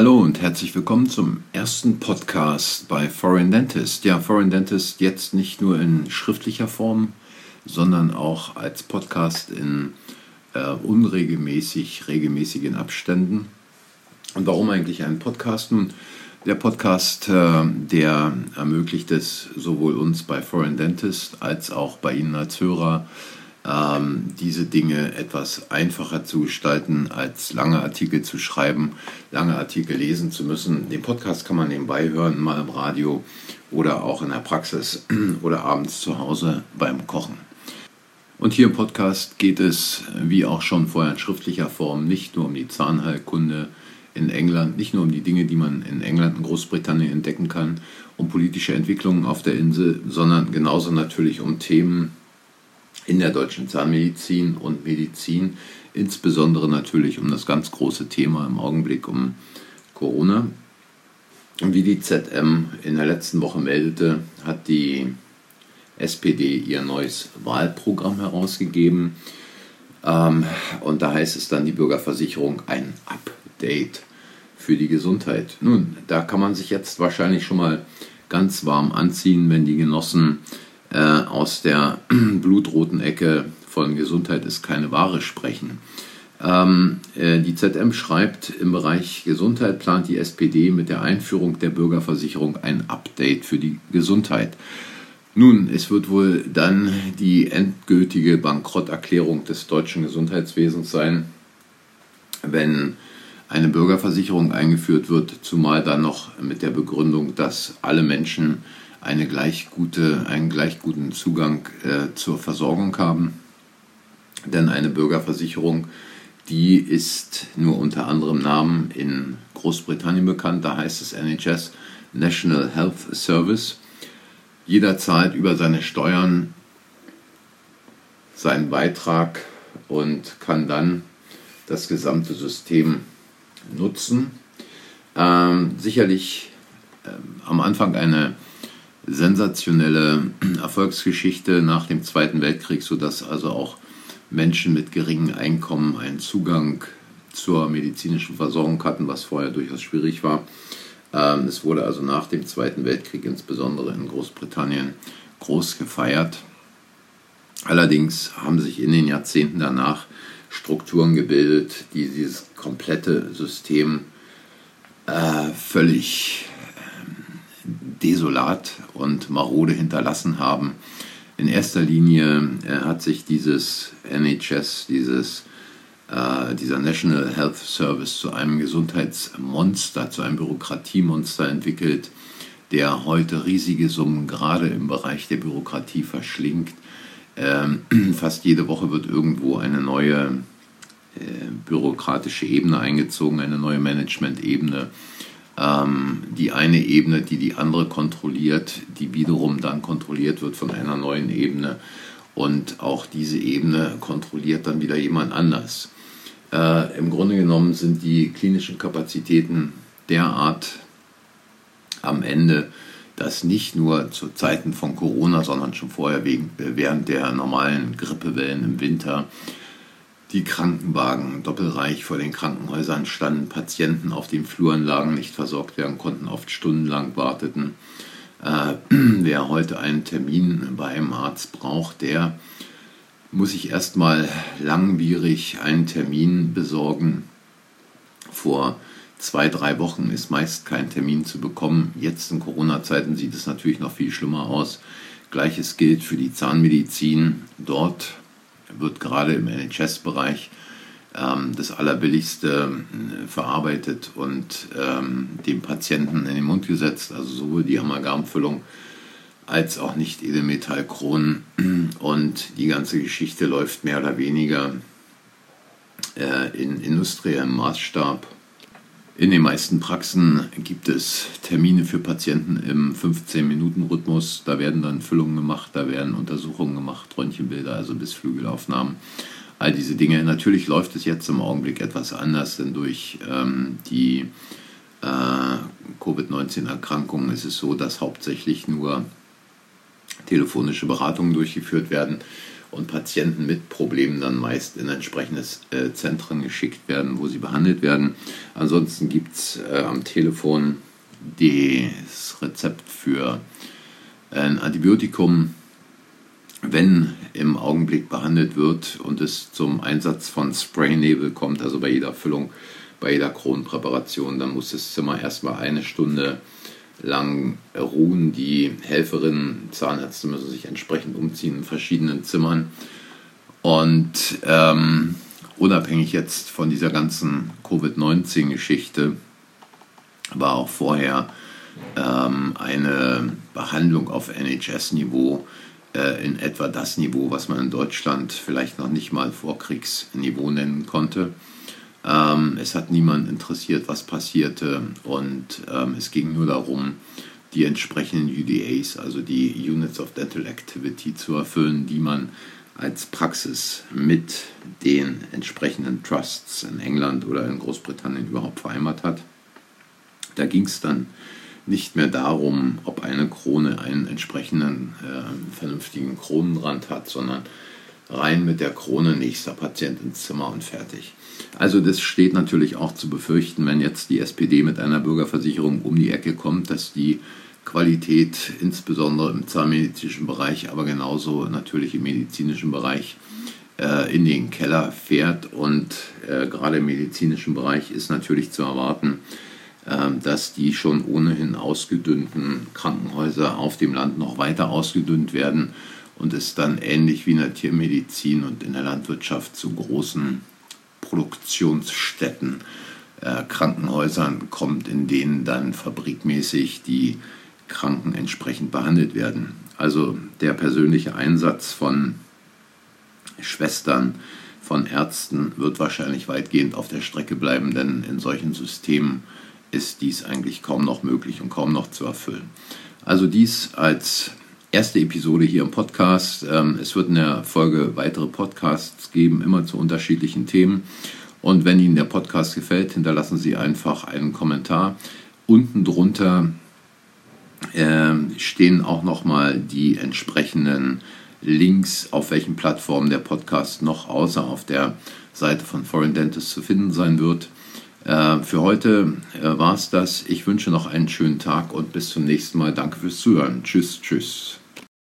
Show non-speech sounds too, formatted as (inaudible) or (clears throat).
Hallo und herzlich willkommen zum ersten Podcast bei Foreign Dentist. Ja, Foreign Dentist jetzt nicht nur in schriftlicher Form, sondern auch als Podcast in äh, unregelmäßig regelmäßigen Abständen. Und warum eigentlich einen Podcast? Nun, der Podcast, äh, der ermöglicht es sowohl uns bei Foreign Dentist als auch bei Ihnen als Hörer, ähm, diese Dinge etwas einfacher zu gestalten, als lange Artikel zu schreiben, lange Artikel lesen zu müssen. Den Podcast kann man nebenbei hören, mal im Radio oder auch in der Praxis (clears throat) oder abends zu Hause beim Kochen. Und hier im Podcast geht es, wie auch schon vorher in schriftlicher Form, nicht nur um die Zahnheilkunde in England, nicht nur um die Dinge, die man in England und Großbritannien entdecken kann, um politische Entwicklungen auf der Insel, sondern genauso natürlich um Themen, in der deutschen Zahnmedizin und Medizin, insbesondere natürlich um das ganz große Thema im Augenblick um Corona. Und wie die ZM in der letzten Woche meldete, hat die SPD ihr neues Wahlprogramm herausgegeben. Ähm, und da heißt es dann die Bürgerversicherung ein Update für die Gesundheit. Nun, da kann man sich jetzt wahrscheinlich schon mal ganz warm anziehen, wenn die Genossen äh, aus der (clears throat) blutroten Ecke von Gesundheit ist keine Ware sprechen. Ähm, äh, die ZM schreibt, im Bereich Gesundheit plant die SPD mit der Einführung der Bürgerversicherung ein Update für die Gesundheit. Nun, es wird wohl dann die endgültige Bankrotterklärung des deutschen Gesundheitswesens sein, wenn eine Bürgerversicherung eingeführt wird, zumal dann noch mit der Begründung, dass alle Menschen eine gleich gute, einen gleich guten Zugang äh, zur Versorgung haben. Denn eine Bürgerversicherung, die ist nur unter anderem Namen in Großbritannien bekannt. Da heißt es NHS National Health Service. Jeder zahlt über seine Steuern seinen Beitrag und kann dann das gesamte System nutzen. Ähm, sicherlich ähm, am Anfang eine sensationelle (clears throat) Erfolgsgeschichte nach dem Zweiten Weltkrieg, sodass also auch Menschen mit geringem Einkommen einen Zugang zur medizinischen Versorgung hatten, was vorher durchaus schwierig war. Ähm, es wurde also nach dem Zweiten Weltkrieg, insbesondere in Großbritannien, groß gefeiert. Allerdings haben sich in den Jahrzehnten danach Strukturen gebildet, die dieses komplette System äh, völlig desolat und marode hinterlassen haben. In erster Linie äh, hat sich dieses NHS, dieses, äh, dieser National Health Service zu einem Gesundheitsmonster, zu einem Bürokratiemonster entwickelt, der heute riesige Summen gerade im Bereich der Bürokratie verschlingt. Ähm, (clears throat) fast jede Woche wird irgendwo eine neue äh, bürokratische Ebene eingezogen, eine neue Management-Ebene ähm, die eine Ebene, die die andere kontrolliert, die wiederum dann kontrolliert wird von einer neuen Ebene. Und auch diese Ebene kontrolliert dann wieder jemand anders. Äh, Im Grunde genommen sind die klinischen Kapazitäten derart am Ende, dass nicht nur zu Zeiten von Corona, sondern schon vorher wegen, während der normalen Grippewellen im Winter die Krankenwagen doppelreich vor den Krankenhäusern standen, Patienten auf den Fluren lagen, nicht versorgt werden konnten, oft stundenlang warteten. Äh, (clears throat) wer heute einen Termin bei einem Arzt braucht, der muss sich erstmal langwierig einen Termin besorgen. Vor zwei, drei Wochen ist meist kein Termin zu bekommen. Jetzt in Corona-Zeiten sieht es natürlich noch viel schlimmer aus. Gleiches gilt für die Zahnmedizin. Dort wird gerade im NHS-Bereich ähm, das Allerbilligste äh, verarbeitet und ähm, dem Patienten in den Mund gesetzt, also sowohl die Amalgamfüllung als auch nicht Edelmetallkronen. Und die ganze Geschichte läuft mehr oder weniger äh, in industriellem Maßstab in den meisten Praxen gibt es Termine für Patienten im 15-Minuten-Rhythmus. Da werden dann Füllungen gemacht, da werden Untersuchungen gemacht, Röntgenbilder, also bis Flügelaufnahmen. All diese Dinge. Natürlich läuft es jetzt im Augenblick etwas anders, denn durch ähm, die äh, Covid-19-Erkrankungen ist es so, dass hauptsächlich nur telefonische Beratungen durchgeführt werden und Patienten mit Problemen dann meist in entsprechende äh, Zentren geschickt werden, wo sie behandelt werden. Ansonsten gibt es äh, am Telefon das Rezept für ein Antibiotikum, wenn im Augenblick behandelt wird und es zum Einsatz von Spraynebel kommt, also bei jeder Füllung, bei jeder Kronenpräparation, dann muss das Zimmer erstmal eine Stunde lang ruhen. Die Helferinnen, Zahnärzte müssen sich entsprechend umziehen in verschiedenen Zimmern. Und ähm, unabhängig jetzt von dieser ganzen Covid-19-Geschichte war auch vorher ähm, eine Behandlung auf NHS-Niveau äh, in etwa das Niveau, was man in Deutschland vielleicht noch nicht mal Vorkriegsniveau nennen konnte. Ähm, es hat niemand interessiert, was passierte und ähm, es ging nur darum, die entsprechenden UDAs, also die Units of Dental Activity, zu erfüllen, die man als Praxis mit den entsprechenden Trusts in England oder in Großbritannien überhaupt vereinbart hat. Da ging es dann nicht mehr darum, ob eine Krone einen entsprechenden äh, vernünftigen Kronenrand hat, sondern rein mit der Krone nächster Patient ins Zimmer und fertig. Also das steht natürlich auch zu befürchten, wenn jetzt die SPD mit einer Bürgerversicherung um die Ecke kommt, dass die Qualität insbesondere im zahnmedizinischen Bereich, aber genauso natürlich im medizinischen Bereich äh, in den Keller fährt. Und äh, gerade im medizinischen Bereich ist natürlich zu erwarten, äh, dass die schon ohnehin ausgedünnten Krankenhäuser auf dem Land noch weiter ausgedünnt werden und es dann ähnlich wie in der Tiermedizin und in der Landwirtschaft zu großen Produktionsstätten, äh, Krankenhäusern kommt, in denen dann fabrikmäßig die Kranken entsprechend behandelt werden. Also der persönliche Einsatz von Schwestern, von Ärzten wird wahrscheinlich weitgehend auf der Strecke bleiben, denn in solchen Systemen ist dies eigentlich kaum noch möglich und kaum noch zu erfüllen. Also dies als erste Episode hier im Podcast. Ähm, es wird in der Folge weitere Podcasts geben, immer zu unterschiedlichen Themen. Und wenn Ihnen der Podcast gefällt, hinterlassen Sie einfach einen Kommentar. Unten drunter äh, stehen auch nochmal die entsprechenden Links, auf welchen Plattformen der Podcast noch außer auf der Seite von Foreign Dentist zu finden sein wird. Äh, für heute äh, war es das. Ich wünsche noch einen schönen Tag und bis zum nächsten Mal. Danke fürs Zuhören. Tschüss, tschüss.